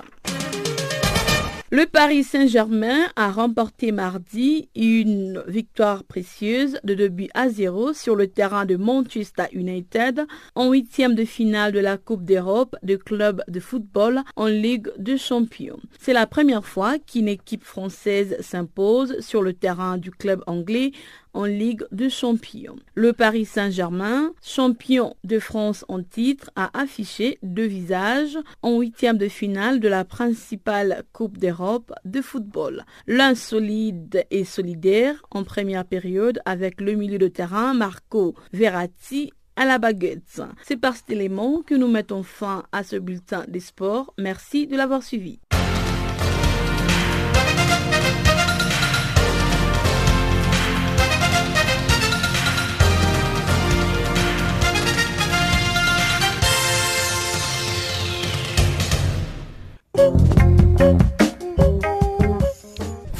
Speaker 7: Le Paris Saint-Germain a remporté mardi une victoire précieuse de 2 buts à 0 sur le terrain de Manchester United en huitième de finale de la Coupe d'Europe de club de football en Ligue des Champions. C'est la première fois qu'une équipe française s'impose sur le terrain du club anglais en Ligue de Champions. Le Paris Saint-Germain, champion de France en titre, a affiché deux visages en huitième de finale de la principale Coupe d'Europe de football. L'un solide et solidaire en première période avec le milieu de terrain Marco Verratti à la baguette. C'est par cet élément que nous mettons fin à ce bulletin des sports. Merci de l'avoir suivi.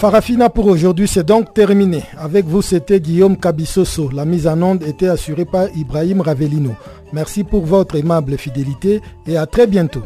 Speaker 3: Farafina pour aujourd'hui, c'est donc terminé. Avec vous, c'était Guillaume Cabissoso. La mise en onde était assurée par Ibrahim Ravelino. Merci pour votre aimable fidélité et à très bientôt.